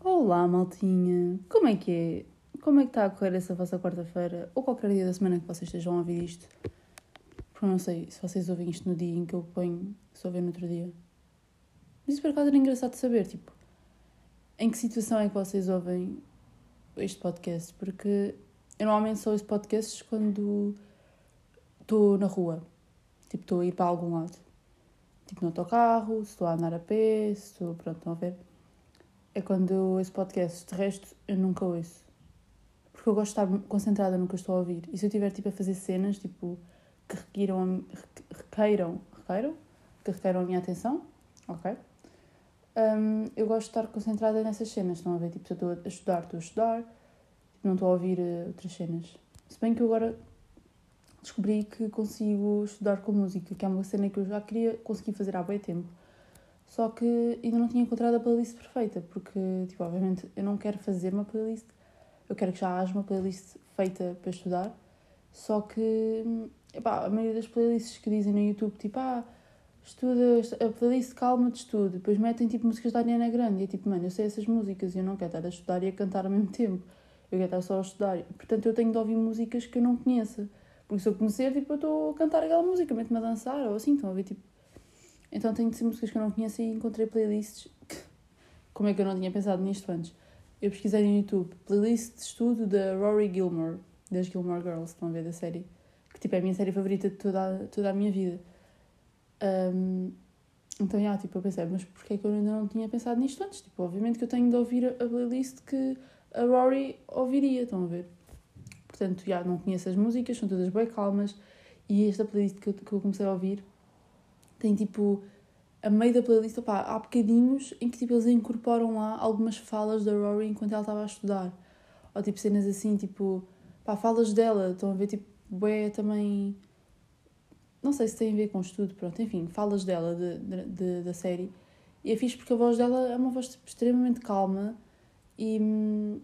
Olá, maltinha! Como é que é? Como é que está a correr essa vossa quarta-feira? Ou qualquer dia da semana que vocês estejam a ouvir isto? Porque não sei se vocês ouvem isto no dia em que eu ponho, se ouvem no outro dia. Mas isso por acaso era engraçado de saber, tipo, em que situação é que vocês ouvem este podcast? Porque eu normalmente só ouço podcasts quando estou na rua. Tipo, estou a ir para algum lado. Tipo, no autocarro, se estou a andar a pé, se estou. Pronto, estão a ver? É quando eu ouço podcasts. De resto, eu nunca ouço. Porque eu gosto de estar concentrada no que estou a ouvir. E se eu estiver, tipo, a fazer cenas, tipo, que requeiram, requeiram, requeiram? Que requeiram a minha atenção, ok? Um, eu gosto de estar concentrada nessas cenas. Estão a ver? Tipo, se eu estou a estudar, estou a estudar. Não estou a ouvir uh, outras cenas. Se bem que eu agora descobri que consigo estudar com música, que é uma cena que eu já queria conseguir fazer há bem tempo. Só que ainda não tinha encontrado a playlist perfeita, porque, tipo, obviamente eu não quero fazer uma playlist, eu quero que já haja uma playlist feita para estudar. Só que, epá, a maioria das playlists que dizem no YouTube, tipo, ah, estuda a playlist calma de estudo, depois metem tipo músicas da Ariana Grande, e é tipo, mano, eu sei essas músicas e eu não quero estar a estudar e a cantar ao mesmo tempo, eu quero estar só a estudar, portanto eu tenho de ouvir músicas que eu não conheça, porque se eu conhecer, tipo, eu estou a cantar aquela música, meto-me a dançar, ou assim, estão a ver, tipo, então tenho de ser músicas que eu não conheço e encontrei playlists, como é que eu não tinha pensado nisto antes? Eu pesquisei no YouTube, playlist de estudo da Rory Gilmore, das Gilmore Girls, estão a ver, da série, que tipo é a minha série favorita de toda a, toda a minha vida. Um, então, já, tipo, eu pensei, mas porquê é que eu ainda não tinha pensado nisto antes? Tipo, obviamente que eu tenho de ouvir a playlist que a Rory ouviria, estão a ver? Portanto, já, não conheço as músicas, são todas bem calmas, e esta playlist que eu, que eu comecei a ouvir tem, tipo, a meio da playlist, opá, há bocadinhos em que, tipo, eles incorporam lá algumas falas da Rory enquanto ela estava a estudar. Ou, tipo, cenas assim, tipo, pá, falas dela, estão a ver, tipo, bué também não sei se tem a ver com estudo, pronto, enfim, falas dela, de, de, de, da série. E é fixe porque a voz dela é uma voz tipo, extremamente calma e.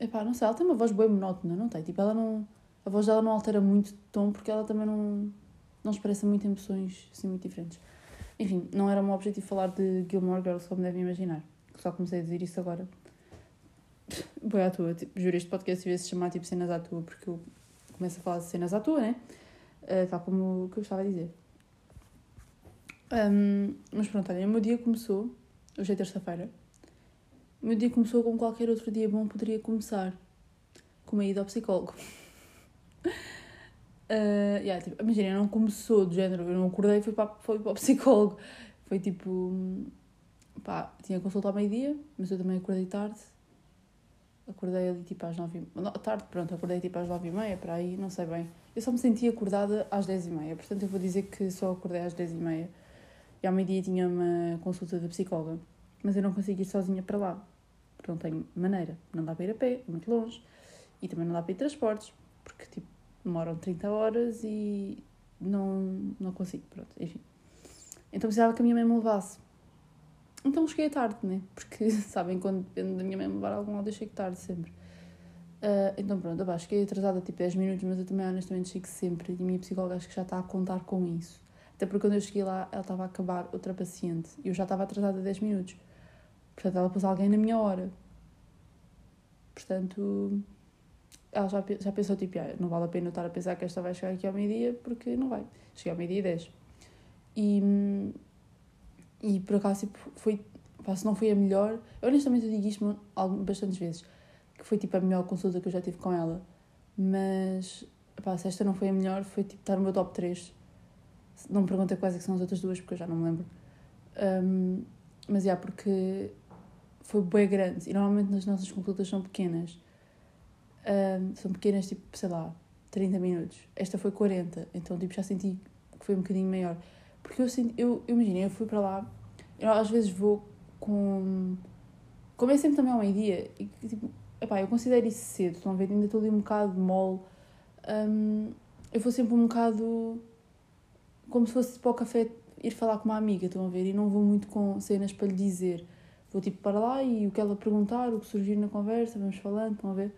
Epá, não sei, ela tem uma voz bem monótona, não tem? Tipo, ela não. A voz dela não altera muito de tom porque ela também não. não expressa muito emoções assim muito diferentes. Enfim, não era o meu objetivo falar de Gilmore Girls, como devem imaginar. Só comecei a dizer isso agora. Boa à tua, tipo, juro, este podcast devia se chamar tipo cenas à tua, porque eu começo a falar de cenas à tua, né? Uh, tal como o que eu estava a dizer. Um, mas pronto, olha, o meu dia começou, hoje é terça-feira, meu dia começou como qualquer outro dia bom poderia começar, com uma ida ao psicólogo. Uh, yeah, tipo, imagina, não começou do género, eu não acordei e fui para, fui para o psicólogo. Foi tipo, pá, tinha consulta ao meio-dia, mas eu também acordei tarde. Acordei ali tipo às nove e... Tarde, pronto, acordei tipo às nove e meia, para aí, não sei bem. Eu só me senti acordada às 10h30, portanto eu vou dizer que só acordei às 10h30. E ao meio-dia tinha uma consulta da psicóloga, mas eu não consigo ir sozinha para lá, porque não tenho maneira. Não dá para ir a pé, é muito longe, e também não dá para ir transportes, porque tipo, demoram 30 horas e não, não consigo, pronto, enfim. Então precisava que a minha mãe me levasse. Então cheguei tarde, né? Porque sabem, quando depende da minha mãe me levar a algum lado, eu chego tarde sempre. Uh, então pronto, abaixo, fiquei atrasada tipo 10 minutos, mas eu também honestamente chego sempre e a minha psicóloga acho que já está a contar com isso. Até porque quando eu cheguei lá, ela estava a acabar outra paciente e eu já estava atrasada 10 minutos. Portanto, ela pôs alguém na minha hora. Portanto, ela já, já pensou tipo, ah, não vale a pena eu estar a pensar que esta vai chegar aqui ao meio-dia porque não vai. Cheguei ao meio-dia e 10. E, e por acaso tipo, foi, pá, se não foi a melhor, eu honestamente eu digo isto bastantes vezes que foi tipo a melhor consulta que eu já tive com ela. Mas, pá, se esta não foi a melhor, foi tipo estar no meu top 3. Não me perguntei quais é que são as outras duas, porque eu já não me lembro. Um, mas, já, yeah, porque foi bem grande. E normalmente nas nossas consultas são pequenas. Um, são pequenas, tipo, sei lá, 30 minutos. Esta foi 40, então, tipo, já senti que foi um bocadinho maior. Porque eu, senti, eu, eu imaginei, eu fui para lá, eu às vezes vou com... Como é sempre também ao meio-dia, e tipo, Epá, eu considero isso cedo, estão a ver? Ainda estou ali um bocado mole. Um, eu vou sempre um bocado como se fosse para o café ir falar com uma amiga, estão a ver? E não vou muito com cenas para lhe dizer. Vou tipo para lá e o que ela perguntar, o que surgir na conversa, vamos falando, estão a ver?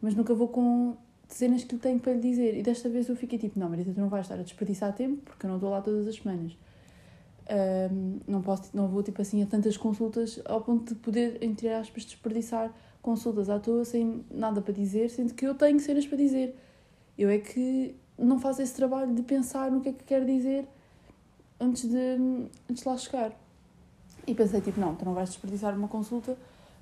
Mas nunca vou com cenas que tenho para lhe dizer. E desta vez eu fiquei tipo, não, Marita, tu não vais estar a desperdiçar tempo, porque eu não estou lá todas as semanas. Um, não, posso, não vou tipo assim a tantas consultas ao ponto de poder, entre aspas, desperdiçar consultas à toa sem nada para dizer, sendo que eu tenho cenas para dizer. Eu é que não faço esse trabalho de pensar no que é que quero dizer antes de, antes de lá chegar. E pensei, tipo, não, tu não vais desperdiçar uma consulta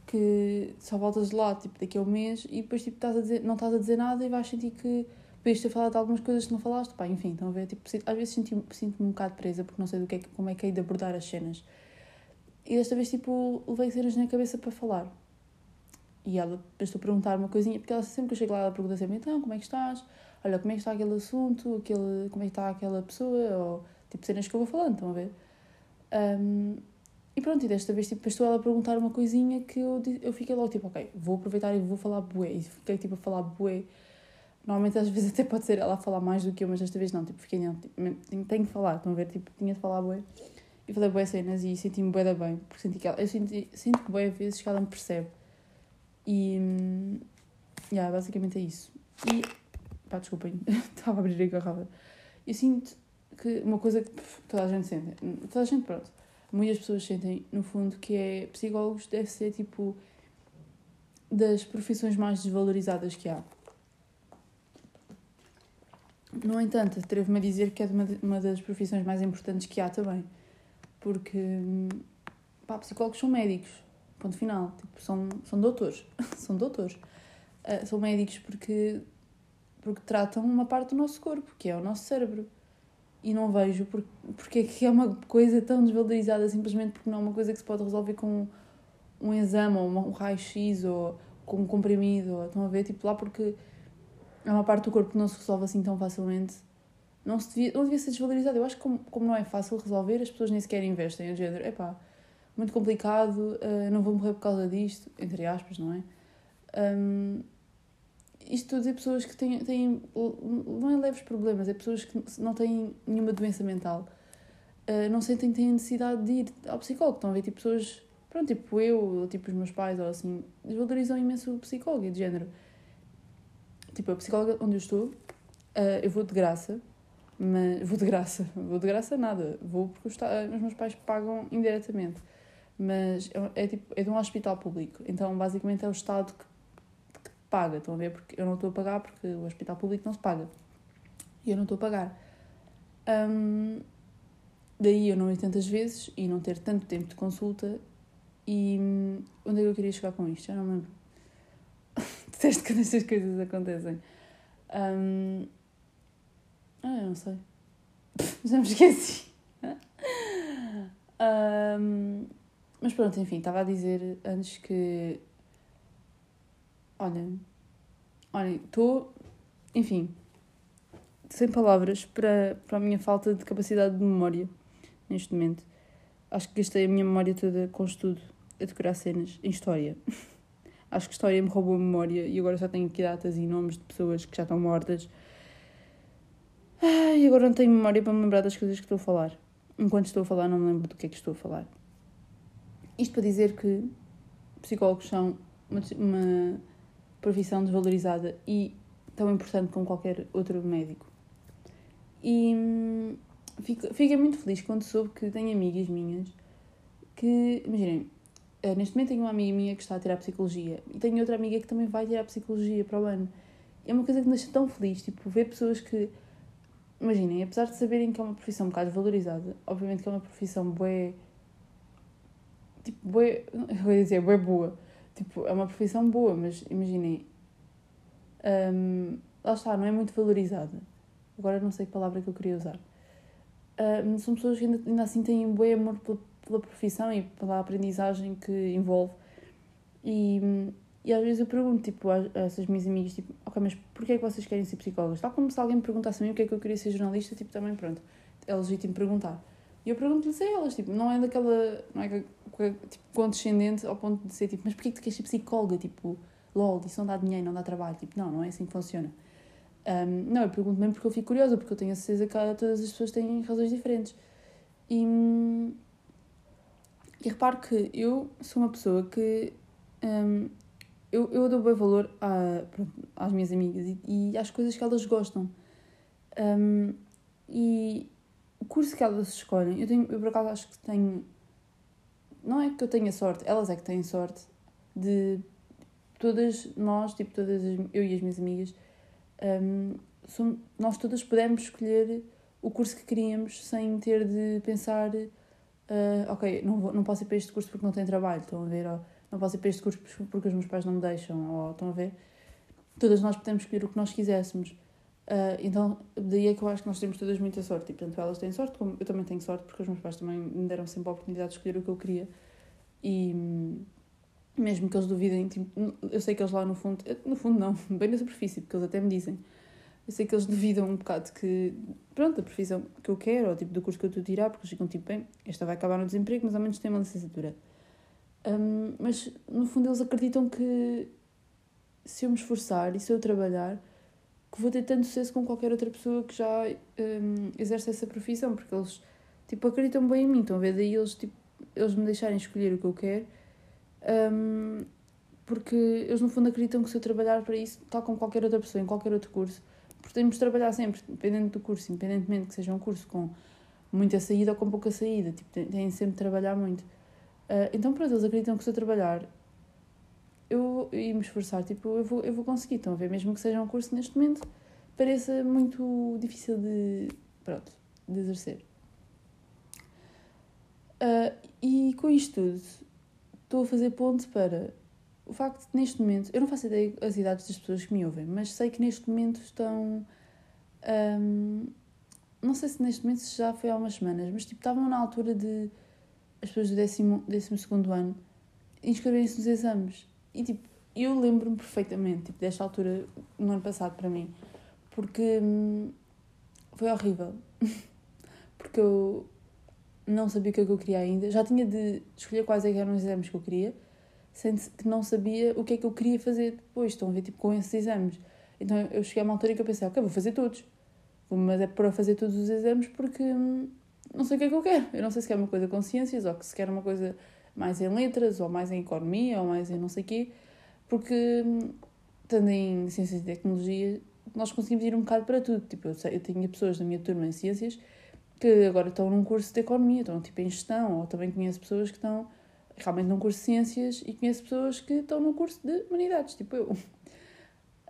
que só voltas de lá, tipo, daqui a um mês e depois, tipo, estás a dizer, não estás a dizer nada e vais sentir que podias ter falado de algumas coisas que não falaste. Pá, enfim, estão a ver, tipo, às vezes sinto-me sinto um bocado presa porque não sei do que é, como é que hei de abordar as cenas. E desta vez, tipo, levei cenas na cabeça para falar. E ela estou a perguntar uma coisinha, porque ela sempre que eu chego lá, ela pergunta sempre, então, como é que estás? Olha, como é que está aquele assunto? Aquele, como é que está aquela pessoa? Ou, tipo, cenas que eu vou falando, estão a ver? Um, e pronto, e desta vez, tipo, estou ela a perguntar uma coisinha que eu, eu fiquei logo, tipo, ok, vou aproveitar e vou falar bué. E fiquei, tipo, a falar bué. Normalmente, às vezes, até pode ser ela a falar mais do que eu, mas desta vez não, tipo, fiquei, não, tipo, tenho que falar, estão a ver? Tipo, tinha de falar bué. E falei bué cenas e senti-me bué da bem, porque senti que ela, eu senti, sinto que bué vezes que ela me percebe. E. Yeah, basicamente é isso. E. Pá, desculpem, estava a abrir a garrafa. Eu sinto que uma coisa que toda a gente sente, toda a gente, pronto, muitas pessoas sentem, no fundo, que é psicólogos deve ser tipo das profissões mais desvalorizadas que há. No entanto, atrevo-me a dizer que é uma das profissões mais importantes que há também. Porque, pá, psicólogos são médicos, Ponto final. Tipo, são, são doutores. são doutores. Uh, são médicos porque, porque tratam uma parte do nosso corpo, que é o nosso cérebro. E não vejo porque, porque é que é uma coisa tão desvalorizada simplesmente porque não é uma coisa que se pode resolver com um exame ou um raio-x ou com um comprimido. Estão a ver? Tipo, lá porque é uma parte do corpo que não se resolve assim tão facilmente. Não, se devia, não devia ser desvalorizado. Eu acho que, como, como não é fácil resolver, as pessoas nem sequer investem. O género, epá, muito complicado, uh, não vou morrer por causa disto, entre aspas, não é? Um, isto tudo é pessoas que têm, têm, não é leves problemas, é pessoas que não têm nenhuma doença mental, uh, não sentem que têm necessidade de ir ao psicólogo. Estão a ver, tipo, pessoas, pronto, tipo eu, ou tipo os meus pais, ou assim, desvalorizam imenso o psicólogo e de género. Tipo, a psicóloga onde eu estou, uh, eu vou de graça, mas vou de graça, vou de graça nada, vou porque os, os meus pais pagam indiretamente mas é, é, tipo, é de um hospital público, então basicamente é o Estado que paga, estão a ver? Porque eu não estou a pagar porque o hospital público não se paga e eu não estou a pagar. Um, daí eu não ir tantas vezes e não ter tanto tempo de consulta. E hum, onde é que eu queria chegar com isto? Já não me lembro. Detesto quando estas coisas acontecem. Um, ah, eu não sei. Já me esqueci. um, mas pronto, enfim, estava a dizer antes que. Olha. Olha, estou. Enfim. Sem palavras para, para a minha falta de capacidade de memória neste momento. Acho que gastei a minha memória toda com estudo a decorar cenas em história. Acho que história me roubou a memória e agora só tenho aqui datas e nomes de pessoas que já estão mortas. E agora não tenho memória para me lembrar das coisas que estou a falar. Enquanto estou a falar, não me lembro do que é que estou a falar. Isto para dizer que psicólogos são uma, uma profissão desvalorizada e tão importante como qualquer outro médico. E hum, fiquei muito feliz quando soube que tenho amigas minhas que, imaginem, eh, neste momento tenho uma amiga minha que está a tirar psicologia e tenho outra amiga que também vai tirar psicologia para o ano. É uma coisa que me deixa tão feliz, tipo, ver pessoas que, imaginem, apesar de saberem que é uma profissão um bocado desvalorizada, obviamente que é uma profissão boa tipo, bué, eu ia dizer, bué boa. Tipo, é uma profissão boa, mas imaginem, um, lá está, não é muito valorizada. Agora não sei que palavra que eu queria usar. Um, são pessoas que ainda, ainda assim têm bué amor pela, pela profissão e pela aprendizagem que envolve. E, e às vezes eu pergunto, tipo, a, a essas minhas amigas, tipo, ok, mas porquê é que vocês querem ser psicólogas? Tal como se alguém me perguntasse a mim o que é que eu queria ser jornalista, tipo, também, pronto, é legítimo perguntar. E eu pergunto-lhes a elas, tipo, não é daquela, não é tipo, condescendente ao ponto de ser tipo, mas porquê que tu queres ser psicóloga? Tipo, lol, isso não dá dinheiro, não dá trabalho. Tipo, não, não é assim que funciona. Um, não, eu pergunto mesmo porque eu fico curiosa, porque eu tenho a certeza que todas as pessoas têm razões diferentes. E, e reparo que eu sou uma pessoa que um, eu, eu dou bem valor a, pronto, às minhas amigas e, e às coisas que elas gostam. Um, e curso que elas escolhem, eu, tenho, eu por acaso acho que tenho. Não é que eu tenha sorte, elas é que têm sorte de todas nós, tipo, todas as, eu e as minhas amigas, um, somos, nós todas pudemos escolher o curso que queríamos sem ter de pensar, uh, ok, não, vou, não posso ir para este curso porque não tenho trabalho, estão a ver? Ou, não posso ir para este curso porque os meus pais não me deixam, ou estão a ver? Todas nós podemos escolher o que nós quiséssemos. Uh, então, daí é que eu acho que nós temos todas muita sorte. E, portanto, elas têm sorte, como eu também tenho sorte, porque os meus pais também me deram sempre a oportunidade de escolher o que eu queria. E mesmo que eles duvidem, tipo, eu sei que eles lá no fundo, no fundo não, bem na superfície, porque eles até me dizem, eu sei que eles duvidam um bocado que, pronto, a profissão que eu quero, ou tipo do curso que eu estou a tirar, porque eles ficam tipo, bem, esta vai acabar no desemprego, mas ao menos tem uma licenciatura. Um, mas no fundo eles acreditam que se eu me esforçar e se eu trabalhar, que vou ter tanto sucesso como qualquer outra pessoa que já um, exerce essa profissão, porque eles tipo, acreditam bem em mim, estão a ver? Daí eles, tipo, eles me deixarem escolher o que eu quero, um, porque eles no fundo acreditam que se eu trabalhar para isso, tal como qualquer outra pessoa, em qualquer outro curso, porque temos de trabalhar sempre, dependendo do curso, independentemente que seja um curso com muita saída ou com pouca saída, tipo, têm sempre de trabalhar muito. Uh, então, pronto, eles acreditam que se eu trabalhar eu, e me esforçar, tipo, eu vou, eu vou conseguir. Estão a ver, mesmo que seja um curso neste momento, pareça muito difícil de, pronto, de exercer. Uh, e com isto tudo, estou a fazer ponto para o facto de, neste momento, eu não faço ideia das idades das pessoas que me ouvem, mas sei que neste momento estão. Um, não sei se neste momento já foi há umas semanas, mas tipo, estavam na altura de as pessoas do décimo, décimo segundo ano inscreverem-se nos exames. E tipo, eu lembro-me perfeitamente tipo, desta altura no ano passado para mim, porque hum, foi horrível. porque eu não sabia o que, é que eu queria ainda. Já tinha de escolher quais é eram os exames que eu queria, sendo que não sabia o que é que eu queria fazer depois. Estão a ver, tipo, com esses exames. Então eu cheguei a uma altura que eu pensei, ok, vou fazer todos. Mas é para fazer todos os exames porque hum, não sei o que é que eu quero. Eu não sei se quer uma coisa com ciências ou se quer uma coisa mais em letras ou mais em economia ou mais em não sei quê. Porque, hum, estando em ciências e tecnologia, nós conseguimos ir um bocado para tudo. Tipo, eu, eu tinha pessoas da minha turma em ciências que agora estão num curso de economia, estão tipo em gestão, ou também conheço pessoas que estão realmente num curso de ciências e conheço pessoas que estão num curso de humanidades, tipo eu.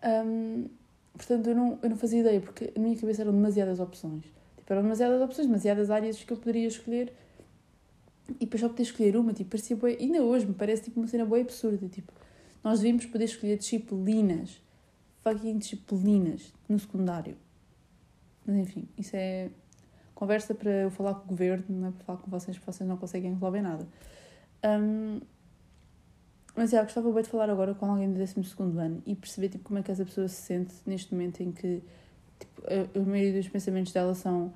Um, portanto, eu não, eu não fazia ideia, porque na minha cabeça eram demasiadas opções. Tipo, eram demasiadas opções, demasiadas áreas que eu poderia escolher e depois só poder escolher uma, tipo, parecia boa, ainda hoje me parece tipo uma cena boa absurda, tipo, nós devíamos poder escolher disciplinas, fucking disciplinas, no secundário. Mas enfim, isso é conversa para eu falar com o governo, não é para falar com vocês, porque vocês não conseguem resolver nada. Um, mas já, gostava bem de falar agora com alguém do 12 ano e perceber tipo, como é que essa pessoa se sente neste momento em que tipo, a, a maioria dos pensamentos dela são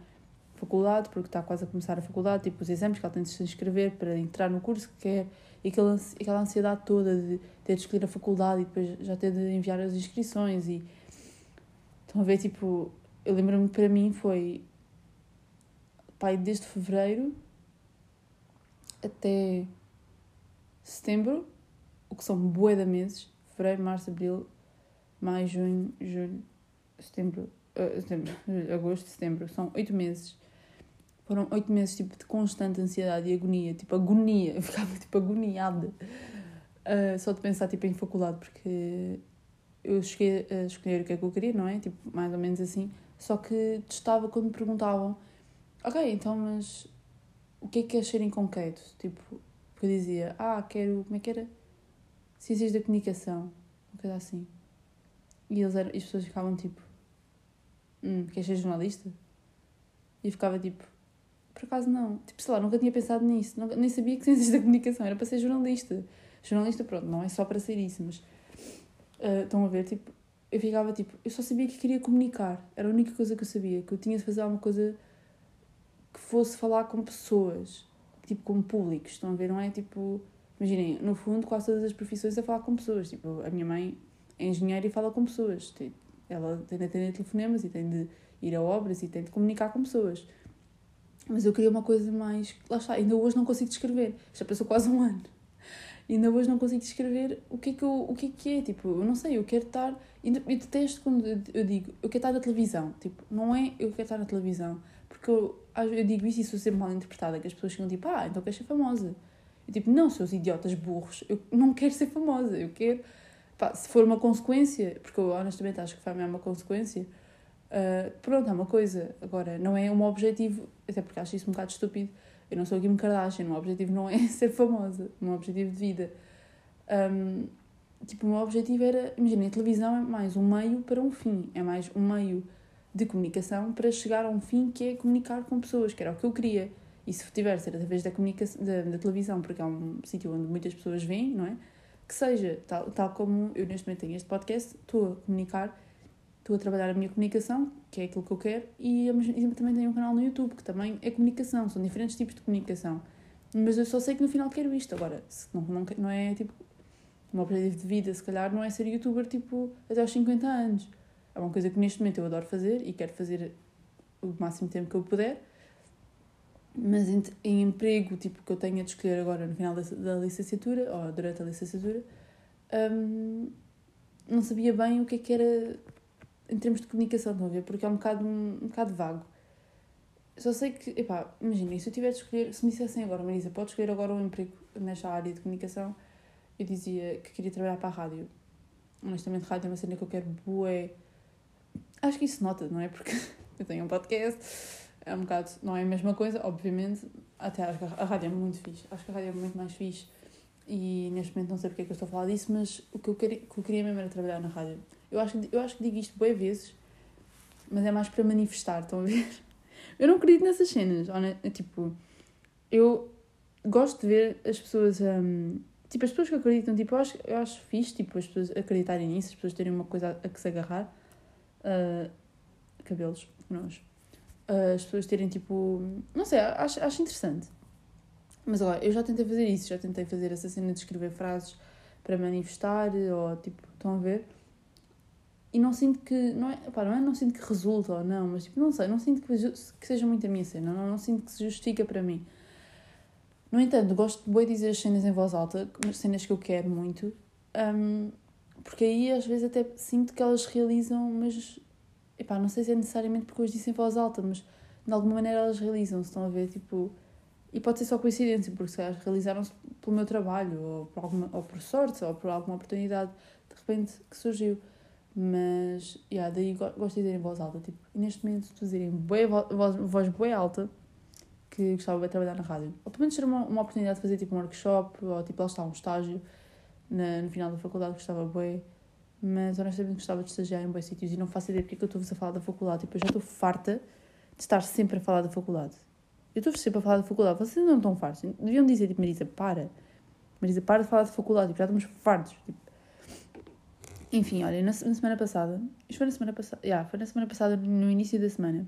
faculdade, porque está quase a começar a faculdade, tipo os exames que ela tem de se inscrever para entrar no curso que quer, e aquela, aquela ansiedade toda de ter de escolher a faculdade e depois já ter de enviar as inscrições e estão a ver, tipo, eu lembro-me que para mim foi pai, desde fevereiro até setembro, o que são bué de meses, fevereiro, março, abril, maio, junho, julho, setembro, uh, setembro, agosto, setembro, são oito meses. Foram oito meses tipo, de constante ansiedade e agonia, tipo agonia, eu ficava tipo agoniada uh, só de pensar tipo, em faculdade, porque eu cheguei a escolher o que é que eu queria, não é? Tipo, mais ou menos assim, só que testava quando me perguntavam Ok, então, mas o que é que queres ser em concreto? Tipo, porque eu dizia, ah, quero, como é que era? Ciências da comunicação, uma coisa assim. E eles eram, as pessoas ficavam tipo, hum, queres ser jornalista? E eu ficava tipo, por acaso não. Tipo, sei lá, nunca tinha pensado nisso. Nunca, nem sabia que ciências da comunicação era para ser jornalista. Jornalista, pronto, não é só para ser isso, mas uh, estão a ver, tipo, eu ficava tipo, eu só sabia que queria comunicar. Era a única coisa que eu sabia, que eu tinha de fazer alguma coisa que fosse falar com pessoas, tipo com públicos, estão a ver? Não é tipo, imaginem, no fundo, quase todas as profissões é falar com pessoas. Tipo, a minha mãe é engenheira e fala com pessoas. Ela tem de atender telefonemas e tem de ir a obras e tem de comunicar com pessoas. Mas eu queria uma coisa mais. Lá está, ainda hoje não consigo descrever. Já passou quase um ano. Ainda hoje não consigo descrever o que é que, eu, o que, é, que é. Tipo, eu não sei, eu quero estar. Eu detesto quando eu digo, eu quero estar na televisão. Tipo, não é eu quero estar na televisão. Porque eu, eu digo isso e sou sempre mal interpretada, que as pessoas ficam tipo, ah, então queres ser famosa. Eu tipo, não, seus idiotas burros, eu não quero ser famosa, eu quero. Pá, se for uma consequência, porque eu honestamente acho que fama é uma consequência, uh, pronto, é uma coisa. Agora, não é um objetivo, até porque acho isso um bocado estúpido. Eu não sou Kim Kardashian, o meu objetivo não é ser famosa, o meu objetivo de vida. Um, tipo, o meu objetivo era, imagina, a televisão é mais um meio para um fim, é mais um meio de comunicação para chegar a um fim que é comunicar com pessoas, que era o que eu queria. E se tiver ser através da, comunicação, da, da televisão, porque é um sítio onde muitas pessoas vêm, não é? Que seja, tal, tal como eu neste momento tenho este podcast, estou a comunicar, estou a trabalhar a minha comunicação, que é aquilo que eu quero, e, e também tenho um canal no YouTube, que também é comunicação, são diferentes tipos de comunicação. Mas eu só sei que no final quero isto. Agora, se não, não, não é tipo. O meu objetivo de vida, se calhar, não é ser youtuber tipo até aos 50 anos é uma coisa que neste momento eu adoro fazer e quero fazer o máximo tempo que eu puder. Mas em, em emprego, tipo, que eu tenha de escolher agora no final da, da licenciatura, ou durante a licenciatura, hum, não sabia bem o que é que era em termos de comunicação, estão a ver? Porque é um bocado, um, um bocado vago. Só sei que, epá, imaginem, se eu tivesse de escolher, se me dissessem agora, Marisa, pode escolher agora um emprego nesta área de comunicação, eu dizia que queria trabalhar para a rádio. Honestamente, rádio é uma cena que eu quero bué Acho que isso nota, não é? Porque eu tenho um podcast, é um bocado, não é a mesma coisa, obviamente. Até acho que a rádio é muito fixe, acho que a rádio é muito mais fixe. E neste momento não sei porque é que eu estou a falar disso, mas o que eu queria, que eu queria mesmo era trabalhar na rádio. Eu acho, eu acho que digo isto boas vezes, mas é mais para manifestar, estão a ver? Eu não acredito nessas cenas, tipo, eu gosto de ver as pessoas, um, tipo, as pessoas que acreditam, tipo, eu acho, eu acho fixe, tipo, as pessoas acreditarem nisso, as pessoas terem uma coisa a que se agarrar, uh, cabelos, nós. Uh, as pessoas terem tipo. Não sei, acho, acho interessante. Mas agora, eu já tentei fazer isso, já tentei fazer essa cena de escrever frases para manifestar, ou tipo, estão a ver? E não sinto que. Não é, pá, não é não sinto que resulta ou não, mas tipo, não sei, não sinto que, que seja muito a minha cena, não, não sinto que se justifica para mim. No entanto, gosto de bem dizer as cenas em voz alta, as cenas que eu quero muito, um, porque aí às vezes até sinto que elas realizam, mas epá, não sei se é necessariamente porque eu as disse em voz alta, mas de alguma maneira elas realizam-se, estão a ver, tipo. E pode ser só coincidência, porque se realizaram-se pelo meu trabalho, ou por, alguma, ou por sorte, ou por alguma oportunidade de repente que surgiu. Mas, yeah, daí gosto de dizer em voz alta, tipo, neste momento estou a dizer em boa, voz, voz boa alta que gostava de trabalhar na rádio. Ou pelo menos ter uma, uma oportunidade de fazer tipo um workshop, ou tipo lá está um estágio na, no final da faculdade, gostava bem, mas honestamente gostava de estagiar em bons sítios e não faço ideia porque é que eu estou a falar da faculdade. Tipo, eu já estou farta de estar sempre a falar da faculdade. Eu estou sempre a falar da faculdade, vocês não estão fartos. Deviam dizer, tipo, Marisa, para. Marisa, para de falar de faculdade, tipo, já estamos fartos. Tipo. Enfim, olha, na, na, semana passada, isto foi na semana passada, yeah, foi na semana passada, no início da semana,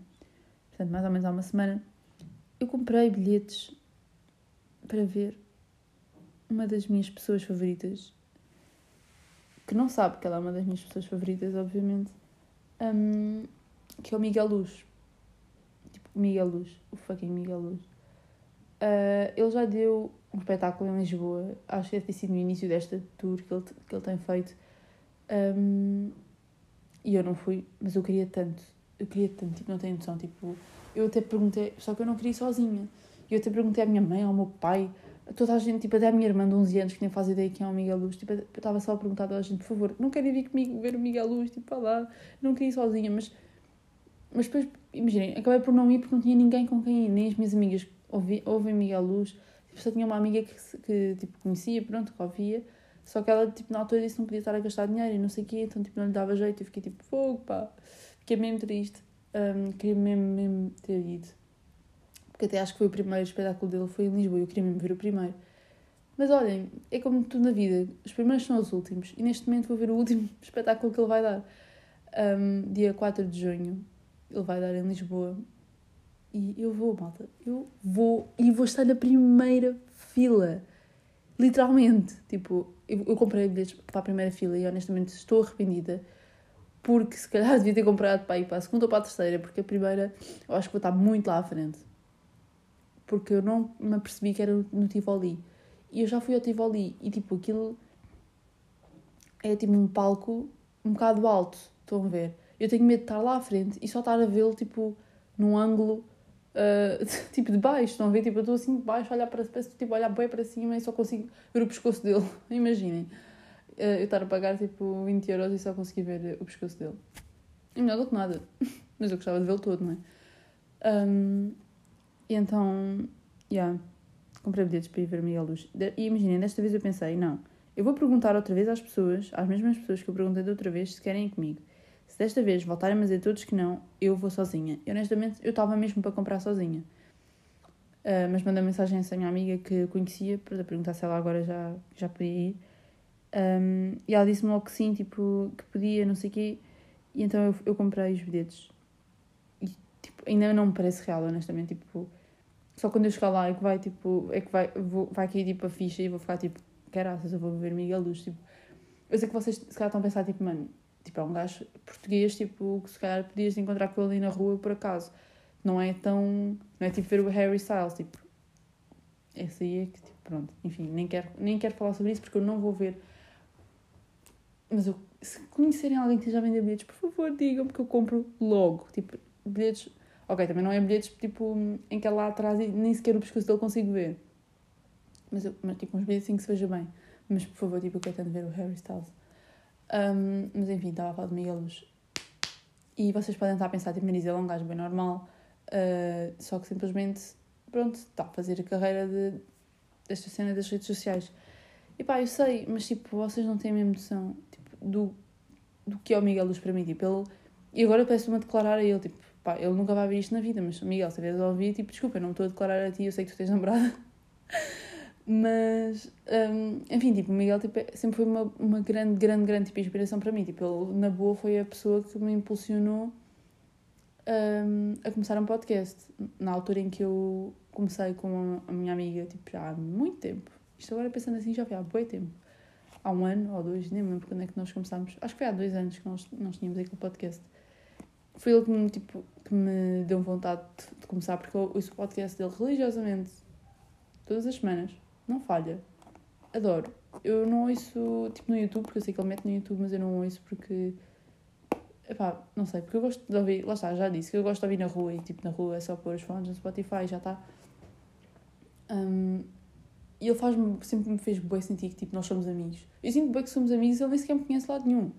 portanto, mais ou menos há uma semana, eu comprei bilhetes para ver uma das minhas pessoas favoritas, que não sabe que ela é uma das minhas pessoas favoritas, obviamente, um, que é o Miguel Luz. Tipo, Miguel Luz, o fucking Miguel Luz. Uh, ele já deu um espetáculo em Lisboa, acho que deve ter sido no início desta tour que ele, que ele tem feito. Um, e eu não fui, mas eu queria tanto, eu queria tanto, tipo, não tenho noção, tipo, eu até perguntei, só que eu não queria ir sozinha. E eu até perguntei à minha mãe, ao meu pai, toda a gente, tipo, até a minha irmã de 11 anos, que nem faz ideia quem é o Miguel Luz, tipo, eu estava só a perguntar a toda a gente, por favor, não querem vir comigo ver o Miguel Luz, tipo, para lá, não queria ir sozinha, mas, mas depois, imaginem, acabei por não ir porque não tinha ninguém com quem ir, nem as minhas amigas ouvem Miguel Luz, tipo, só tinha uma amiga que, que, tipo, conhecia, pronto, que ouvia, só que ela, tipo, na altura disse que não podia estar a gastar dinheiro e não sei o quê, então, tipo, não lhe dava jeito, eu fiquei, tipo, fogo, pá, fiquei mesmo triste, um, queria mesmo, mesmo ter ido porque até acho que foi o primeiro espetáculo dele, foi em Lisboa, eu queria mesmo ver o primeiro. Mas olhem, é como tudo na vida, os primeiros são os últimos, e neste momento vou ver o último espetáculo que ele vai dar. Um, dia 4 de junho, ele vai dar em Lisboa. E eu vou, malta, eu vou, e vou estar na primeira fila. Literalmente, tipo, eu, comprei bilhetes para a primeira fila e honestamente estou arrependida porque se calhar devia ter comprado para ir para a segunda ou para a terceira, porque a primeira eu acho que vou estar muito lá à frente porque eu não me apercebi que era no Tivoli. E eu já fui ao Tivoli e tipo, aquilo é tipo um palco um bocado alto, estão a ver? Eu tenho medo de estar lá à frente e só estar a vê-lo tipo num ângulo uh, tipo de baixo, estão a ver? Tipo, eu estou assim de baixo, olhar para, parece, tipo, olhar bem para cima e só consigo ver o pescoço dele. Imaginem. Uh, eu estar a pagar tipo 20 euros e só conseguir ver o pescoço dele. É melhor do que nada. Mas eu gostava de vê-lo todo, não é? Um, e então, yeah, comprei bilhetes para ir ver Miguel Luz. E imaginem, desta vez eu pensei, não, eu vou perguntar outra vez às pessoas, às mesmas pessoas que eu perguntei da outra vez, se querem ir comigo. Desta vez voltarem a dizer todos que não, eu vou sozinha. E honestamente, eu estava mesmo para comprar sozinha. Uh, mas mandei mensagem a essa minha amiga que conhecia para perguntar se ela agora já, já podia ir. Um, e ela disse-me logo que sim, tipo, que podia, não sei o quê. E então eu, eu comprei os bilhetes. E tipo, ainda não me parece real, honestamente. Tipo, só quando eu chegar lá é que vai, tipo, é que vai, vou, vai cair tipo a ficha e vou ficar tipo, caraças, eu vou ver Miguel Luz. Tipo, eu sei que vocês se calhar estão a pensar, tipo, mano, tipo, é um gajo português, tipo, que se calhar podias encontrar com ele ali na rua por acaso. Não é tão. Não é tipo ver o Harry Styles, tipo. Esse aí é que, tipo, pronto. Enfim, nem quero, nem quero falar sobre isso porque eu não vou ver. Mas eu, se conhecerem alguém que a vender bilhetes, por favor, digam, porque eu compro logo. Tipo, bilhetes. Ok, também não é bilhetes tipo em que é lá atrás e nem sequer o pescoço dele consigo ver. Mas, eu, mas tipo, uns bilhetes assim que se veja bem. Mas por favor, tipo, eu quero tanto ver o Harry Styles. Um, mas enfim, estava a falar de Miguel Luz. E vocês podem estar a pensar, tipo, Marisa é um gajo bem normal, uh, só que simplesmente, pronto, está a fazer a carreira de, desta cena das redes sociais. E pá, eu sei, mas tipo, vocês não têm a mesma noção tipo, do, do que é o Miguel Luz para mim. Tipo, ele, e agora peço-me a declarar a ele, tipo, pá, ele nunca vai ver isto na vida, mas Miguel, se a ouvir, tipo, desculpa, eu não estou a declarar a ti, eu sei que tu tens namorada. Mas, um, enfim, tipo, o Miguel tipo, é, sempre foi uma, uma grande, grande, grande tipo, inspiração para mim. Tipo, ele, na boa, foi a pessoa que me impulsionou um, a começar um podcast. Na altura em que eu comecei com a minha amiga, tipo, já há muito tempo. Isto agora pensando assim, já foi há bom tempo. Há um ano ou dois, nem lembro quando é que nós começámos. Acho que foi há dois anos que nós, nós tínhamos aquele podcast. Foi ele que me, tipo, que me deu vontade de, de começar, porque eu ouço o podcast dele religiosamente todas as semanas não falha. Adoro. Eu não ouço tipo no YouTube, porque eu sei que ele mete no YouTube, mas eu não ouço porque. Epá, não sei, porque eu gosto de ouvir. Lá está, já disse que eu gosto de ouvir na rua e tipo na rua é só pôr os fones no Spotify já está. Um, e ele faz-me, sempre me fez bem sentir que tipo, nós somos amigos. Eu sinto bem que somos amigos ele nem sequer me conhece de lado nenhum.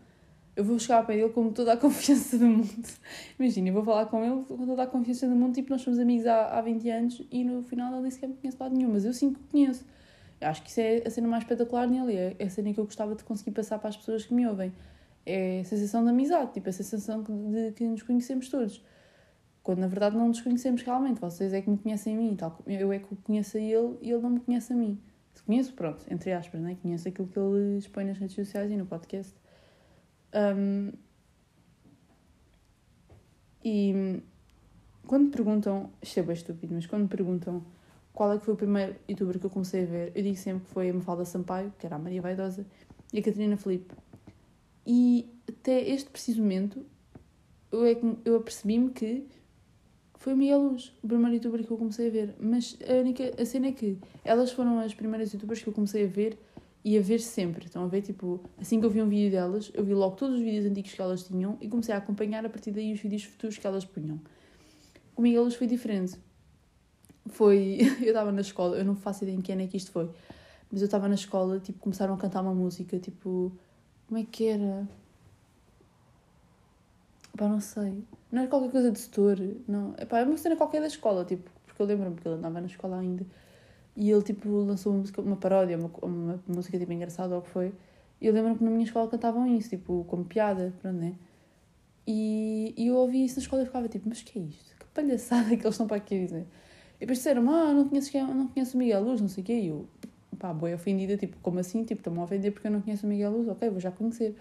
Eu vou chegar para ele com toda a confiança do mundo. Imagina, eu vou falar com ele com toda a confiança do mundo, tipo, nós somos amigos há, há 20 anos e no final ele nem sequer me conhece de lado nenhum, mas eu sinto que conheço. Acho que isso é a cena mais espetacular nele, é, é a cena que eu gostava de conseguir passar para as pessoas que me ouvem. É a sensação de amizade, tipo, a sensação de que nos conhecemos todos. Quando na verdade não nos conhecemos realmente, vocês é que me conhecem a mim, tal, eu é que conheço a ele e ele não me conhece a mim. Se conheço, pronto, entre aspas, né? conheço aquilo que ele expõe nas redes sociais e no podcast. Um, e quando perguntam, isto é bem estúpido, mas quando me perguntam qual é que foi o primeiro youtuber que eu comecei a ver? Eu digo sempre que foi a Mafalda Sampaio, que era a Maria Vaidosa, e a Catarina Felipe. E até este preciso momento, eu, é que, eu apercebi-me que foi o Miguel Luz, o primeiro youtuber que eu comecei a ver. Mas a única a cena é que elas foram as primeiras youtubers que eu comecei a ver e a ver sempre. Estão a ver, tipo, assim que eu vi um vídeo delas, eu vi logo todos os vídeos antigos que elas tinham e comecei a acompanhar a partir daí os vídeos futuros que elas punham. O Miguel Luz foi diferente foi. Eu estava na escola, eu não faço ideia em que ano é que isto foi, mas eu estava na escola, tipo, começaram a cantar uma música, tipo. Como é que era? Pá, não sei. Não era qualquer coisa de setor, não. Epá, é uma cena qualquer da escola, tipo, porque eu lembro-me que ele andava na escola ainda. E ele, tipo, lançou uma, música, uma paródia, uma, uma música, tipo, engraçada ou o que foi. E eu lembro-me que na minha escola cantavam isso, tipo, como piada, pronto, né? E, e eu ouvi isso na escola e ficava tipo, mas que é isto? Que palhaçada que eles estão para aqui dizer. E depois disseram, ah, não conheço, não conheço o Miguel Luz, não sei o quê. E eu, pá, boi ofendida, tipo, como assim? Tipo, estão-me a ofender porque eu não conheço o Miguel Luz? Ok, vou já conhecer.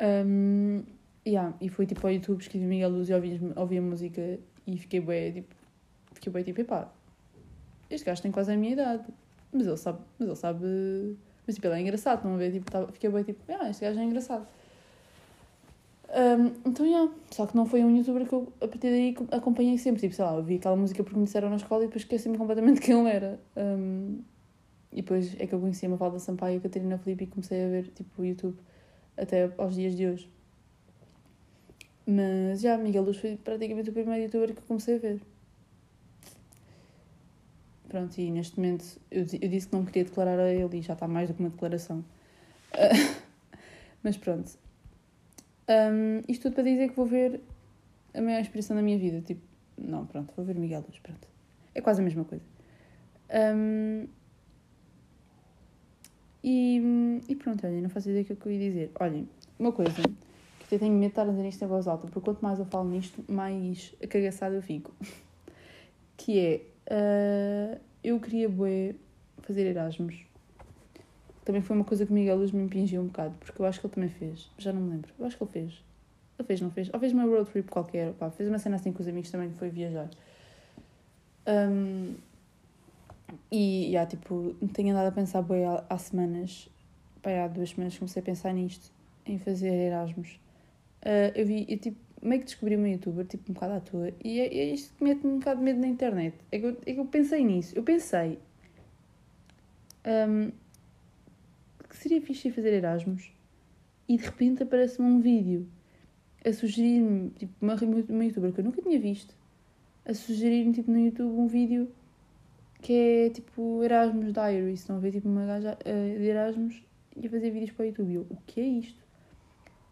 Um, yeah, e fui, tipo, ao YouTube, escrevi Miguel Luz e ouvi, ouvi a música e fiquei bem, tipo, fiquei bem, tipo, epá, este gajo tem quase a minha idade. Mas ele sabe, mas ele sabe... Mas, tipo, ele é engraçado, não a ver? Tipo, tava, fiquei bem, tipo, ah, este gajo é engraçado. Um, então, yeah. Só que não foi um youtuber que eu, a partir daí, acompanhei sempre. Tipo, sei lá, eu vi aquela música porque me disseram na escola e depois esqueci-me completamente quem ele era. Um, e depois é que eu conheci a Mafalda Sampaio e a Catarina Felipe e comecei a ver, tipo, o YouTube até aos dias de hoje. Mas já, Miguel Luz foi praticamente o primeiro youtuber que eu comecei a ver. Pronto, e neste momento eu, eu disse que não queria declarar a ele e já está mais do que uma declaração. mas pronto. Um, isto tudo para dizer que vou ver a maior inspiração da minha vida. Tipo, não, pronto, vou ver Miguel Luz, pronto. É quase a mesma coisa. Um, e, e pronto, olhem, não faço ideia do que eu ia dizer. Olhem, uma coisa que eu tenho medo de estar a dizer isto em voz alta, porque quanto mais eu falo nisto, mais cagaçada eu fico. que é, uh, eu queria bué fazer Erasmus. Também foi uma coisa que o Miguel Luz me impingiu um bocado, porque eu acho que ele também fez. Já não me lembro. Eu acho que ele fez. Ele fez, não fez? Ou fez uma road trip qualquer, fez uma cena assim com os amigos também que foi viajar. Um, e, já, tipo, tenho andado a pensar bem há, há semanas, pá, há duas semanas comecei a pensar nisto, em fazer Erasmus. Uh, eu vi, eu tipo, meio que descobri uma youtuber, tipo, um bocado à toa, e é, é isto que mete um bocado de medo na internet. É que, eu, é que eu pensei nisso, eu pensei um, que seria fixe fazer Erasmus, e de repente aparece-me um vídeo a sugerir-me, tipo, uma, uma youtuber que eu nunca tinha visto, a sugerir-me, tipo, no YouTube um vídeo que é tipo Erasmus Diary. Estão a ver tipo uma gaja uh, de Erasmus e a fazer vídeos para o YouTube. Eu, o que é isto?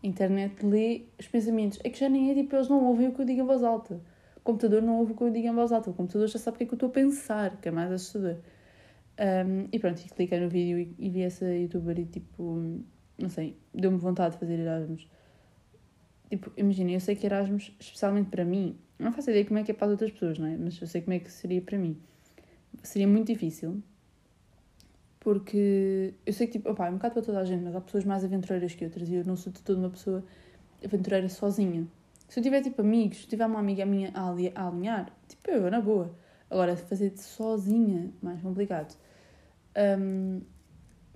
A internet lê os pensamentos. É que já nem é tipo, eles não ouvem o que eu digo em voz alta. O computador não ouve o que eu digo em voz alta. O computador já sabe o que é que eu estou a pensar, que é mais assustador. Um, e pronto, e cliquei no vídeo e, e vi essa youtuber e tipo, não sei, deu-me vontade de fazer Erasmus. Tipo, imagina, eu sei que Erasmus, especialmente para mim, não faço ideia como é que é para as outras pessoas, não é? Mas eu sei como é que seria para mim seria muito difícil. Porque eu sei que, tipo, opa, é um bocado para toda a gente, mas há pessoas mais aventureiras que outras e eu não sou de toda uma pessoa aventureira sozinha. Se eu tiver, tipo, amigos, se tiver uma amiga minha a, alinhar, tipo, eu, na boa. Agora, fazer sozinha, mais complicado. Um,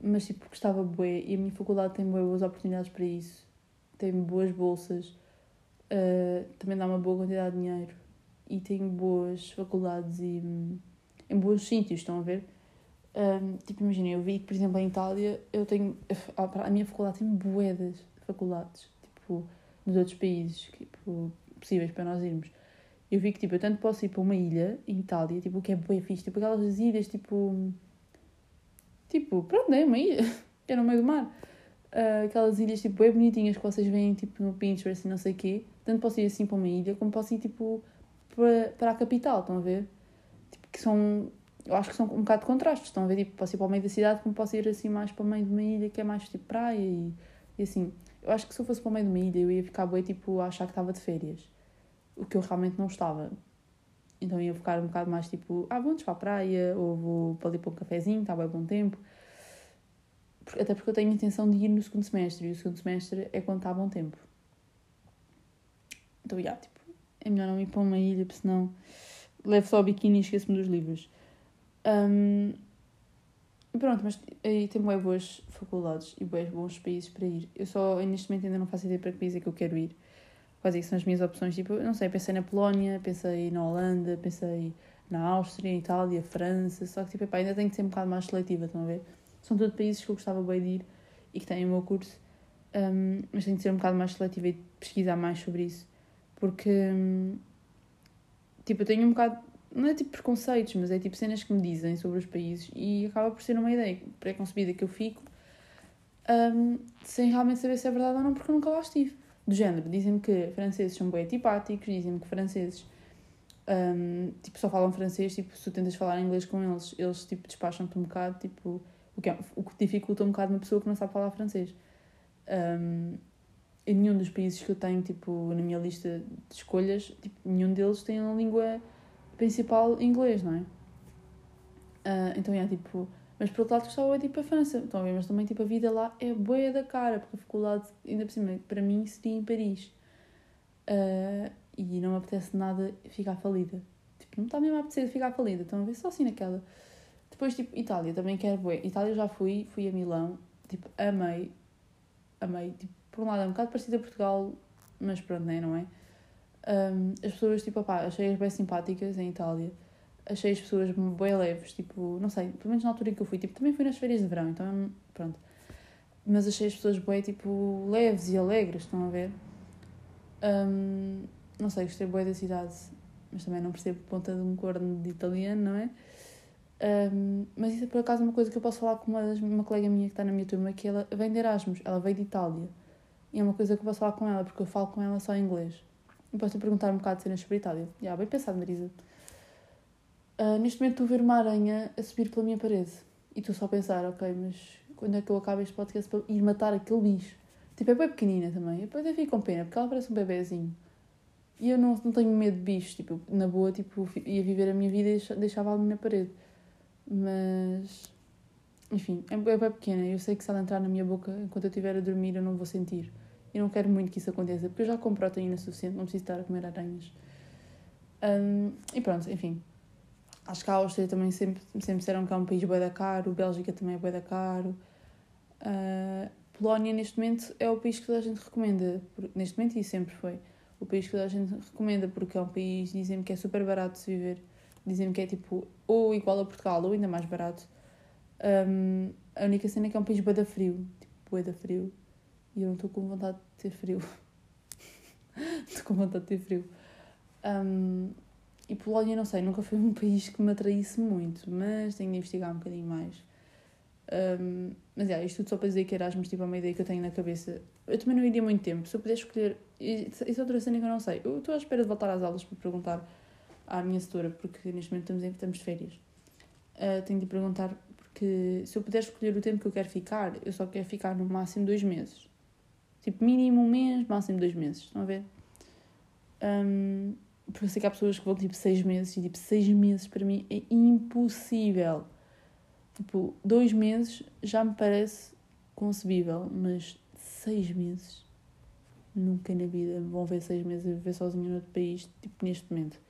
mas, tipo, gostava bué e a minha faculdade tem boas oportunidades para isso. Tem boas bolsas, uh, também dá uma boa quantidade de dinheiro e tem boas faculdades e em bons sítios, estão a ver? Um, tipo, imagina, eu vi que, por exemplo, em Itália, eu tenho. A minha faculdade tem boedas de faculdades, tipo, nos outros países, tipo, possíveis para nós irmos. Eu vi que, tipo, eu tanto posso ir para uma ilha em Itália, tipo, que é bué fixe, tipo, aquelas ilhas, tipo. Tipo, pronto, é uma ilha, que é no meio do mar. Uh, aquelas ilhas, tipo, bem bonitinhas que vocês veem, tipo, no Pinterest e não sei o quê. Tanto posso ir assim para uma ilha, como posso ir, tipo, para, para a capital, estão a ver? que são, eu acho que são um bocado de contrastes. Estão a ver, tipo, posso ir para o meio da cidade, como posso ir assim mais para o meio de uma ilha que é mais tipo praia e, e assim. Eu acho que se eu fosse para o meio de uma ilha, eu ia ficar bem, tipo, a achar que estava de férias. O que eu realmente não estava. Então ia ficar um bocado mais tipo, ah, vamos para a praia, ou vou para ali para um cafezinho, está bem bom tempo. Até porque eu tenho a intenção de ir no segundo semestre, e o segundo semestre é quando está bom tempo. Então, já, tipo, é melhor não ir para uma ilha, porque senão levo só o biquíni e esqueço-me dos livros. Um, pronto, mas aí tem bem boas faculdades e bem bons países para ir. Eu só, neste momento, ainda não faço ideia para que país é que eu quero ir. Quais é que são as minhas opções? Tipo, não sei, pensei na Polónia, pensei na Holanda, pensei na Áustria, Itália, França, só que tipo, epá, ainda tenho que ser um bocado mais seletiva, estão a ver? São todos países que eu gostava bem de ir e que têm o meu curso, um, mas tenho que ser um bocado mais seletiva e pesquisar mais sobre isso, porque um, Tipo, eu tenho um bocado. Não é tipo preconceitos, mas é tipo cenas que me dizem sobre os países e acaba por ser uma ideia pré-concebida que eu fico um, sem realmente saber se é verdade ou não, porque eu nunca lá estive. Do género, dizem-me que franceses são bem antipáticos, dizem-me que franceses um, tipo, só falam francês, tipo, se tu tentas falar inglês com eles, eles tipo, despacham-te um bocado, tipo, o que, é, o que dificulta um bocado uma pessoa que não sabe falar francês. Um, em nenhum dos países que eu tenho, tipo, na minha lista de escolhas, tipo, nenhum deles tem a língua principal inglês, não é? Uh, então, é tipo... Mas, por outro lado, gostava, tipo, a França. Estão a ver? Mas também, tipo, a vida lá é boa da cara, porque a faculdade, ainda por cima, para mim, seria em Paris. Uh, e não me apetece nada ficar falida. Tipo, não está mesmo a apetecer ficar falida. Estão a ver? Só assim naquela... Depois, tipo, Itália, também quero bué. Itália já fui, fui a Milão. Tipo, amei. Amei, tipo, por um lado é um bocado parecido a Portugal, mas pronto, nem, não é? Um, as pessoas, tipo, opá, achei-as bem simpáticas em Itália. achei as pessoas bem leves, tipo, não sei, pelo menos na altura em que eu fui, tipo, também fui nas férias de verão, então pronto. Mas achei as pessoas bem, tipo, leves e alegres, estão a ver? Um, não sei, gostei bem da cidade, mas também não percebo ponta de um corno de italiano, não é? Um, mas isso é por acaso uma coisa que eu posso falar com uma, uma colega minha que está na minha turma, que ela vem de Erasmus, ela veio de Itália. E é uma coisa que eu posso falar com ela, porque eu falo com ela só em inglês. Posso-te perguntar um bocado de cenas sobre a Itália. Yeah, bem pensado, Marisa. Uh, neste momento estou a ver uma aranha a subir pela minha parede. E estou só a pensar, ok, mas quando é que eu acabo este podcast para ir matar aquele bicho? Tipo, é bem pequenina também. Depois eu fico com pena, porque ela parece um bebezinho. E eu não, não tenho medo de bichos. Tipo, na boa, tipo, ia viver a minha vida e deixava ali na parede. Mas, enfim, é, é bem pequena. Eu sei que se ela entrar na minha boca enquanto eu estiver a dormir, eu não vou sentir. E não quero muito que isso aconteça, porque eu já compro proteína suficiente, não preciso estar a comer aranhas. Um, e pronto, enfim. Acho que a Áustria também sempre, sempre disseram que é um país bem da caro, Bélgica também é bem da caro. Uh, Polónia, neste momento, é o país que toda a gente recomenda. Neste momento, e sempre foi. O país que toda a gente recomenda, porque é um país, dizem que é super barato de se viver. Dizem que é tipo ou igual a Portugal ou ainda mais barato. Um, a única cena é que é um país bem da frio. Tipo, bem da frio. E eu não estou com vontade de ter frio. Estou com vontade de ter frio. Um, e Polónia, não sei, nunca foi um país que me atraísse muito, mas tenho de investigar um bocadinho mais. Um, mas é, isto tudo só para dizer que Erasmus tipo, é uma ideia que eu tenho na cabeça. Eu também não iria muito tempo. Se eu pudesse escolher. Isso é outra cena que eu não sei. Eu estou à espera de voltar às aulas para perguntar à minha setora, porque neste momento estamos, em, estamos de férias. Uh, tenho de perguntar, porque se eu puder escolher o tempo que eu quero ficar, eu só quero ficar no máximo dois meses. Tipo, mínimo um mês, máximo dois meses. Estão a ver? Um, porque eu sei que há pessoas que vão tipo seis meses e tipo seis meses para mim é impossível. Tipo, dois meses já me parece concebível, mas seis meses nunca na vida vão ver seis meses a viver sozinho no outro país, tipo, neste momento.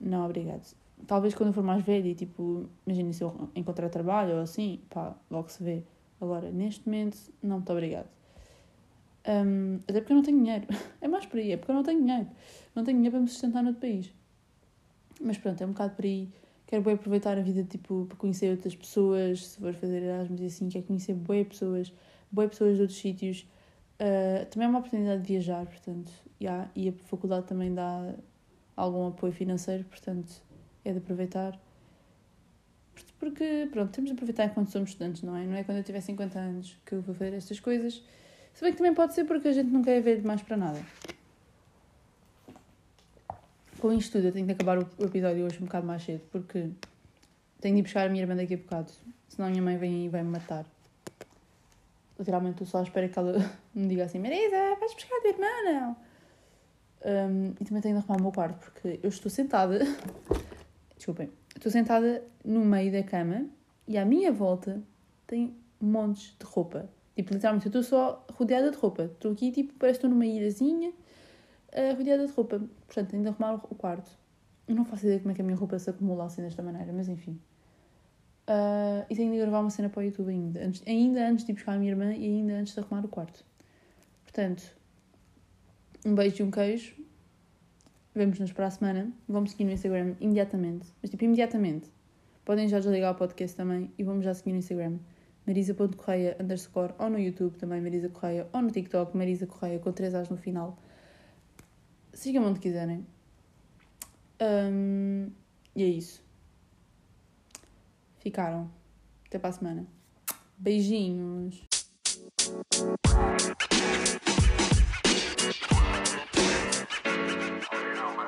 Não, obrigado. Talvez quando eu for mais velha e, tipo, imagine se eu encontrar trabalho ou assim, pá, logo se vê. Agora, neste momento, não, muito obrigado. Um, até porque eu não tenho dinheiro. É mais por aí, é porque eu não tenho dinheiro. Não tenho dinheiro para me sustentar no outro país. Mas pronto, é um bocado por aí. Quero bem aproveitar a vida, tipo, para conhecer outras pessoas. Se for fazer Erasmus e assim, quero conhecer boas pessoas, boas pessoas de outros sítios. Uh, também é uma oportunidade de viajar, portanto, yeah, e a faculdade também dá algum apoio financeiro, portanto, é de aproveitar. Porque, pronto, temos de aproveitar enquanto somos estudantes, não é? Não é quando eu tiver 50 anos que eu vou fazer estas coisas. Se bem que também pode ser porque a gente não quer ver demais para nada. Com isto tudo, eu tenho de acabar o episódio hoje um bocado mais cedo, porque tenho de ir buscar a minha irmã daqui a bocado, senão a minha mãe vem e vai me matar. Literalmente, estou só à espera que ela me diga assim: Marisa, vais buscar a tua irmã, não? Um, e também tenho de arrumar o meu quarto, porque eu estou sentada. Desculpem. Estou sentada no meio da cama e à minha volta tem montes de roupa. Tipo, literalmente, eu estou só rodeada de roupa. Estou aqui, tipo, parece que estou numa ilhazinha uh, rodeada de roupa. Portanto, tenho de arrumar o quarto. Eu não faço ideia como é que a minha roupa se acumula assim desta maneira, mas enfim. Uh, e tenho de gravar uma cena para o YouTube ainda. Antes, ainda antes de ir buscar a minha irmã e ainda antes de arrumar o quarto. Portanto, um beijo e um queijo. Vemo-nos para a semana. Vamos seguir no Instagram imediatamente. Mas tipo, imediatamente. Podem já desligar o podcast também e vamos já seguir no Instagram. Marisa.correia underscore ou no YouTube também Marisa Correia ou no TikTok Marisa Correia com 3 As no final. Sigam onde quiserem. Um, e é isso. Ficaram. Até para a semana. Beijinhos. you know, man.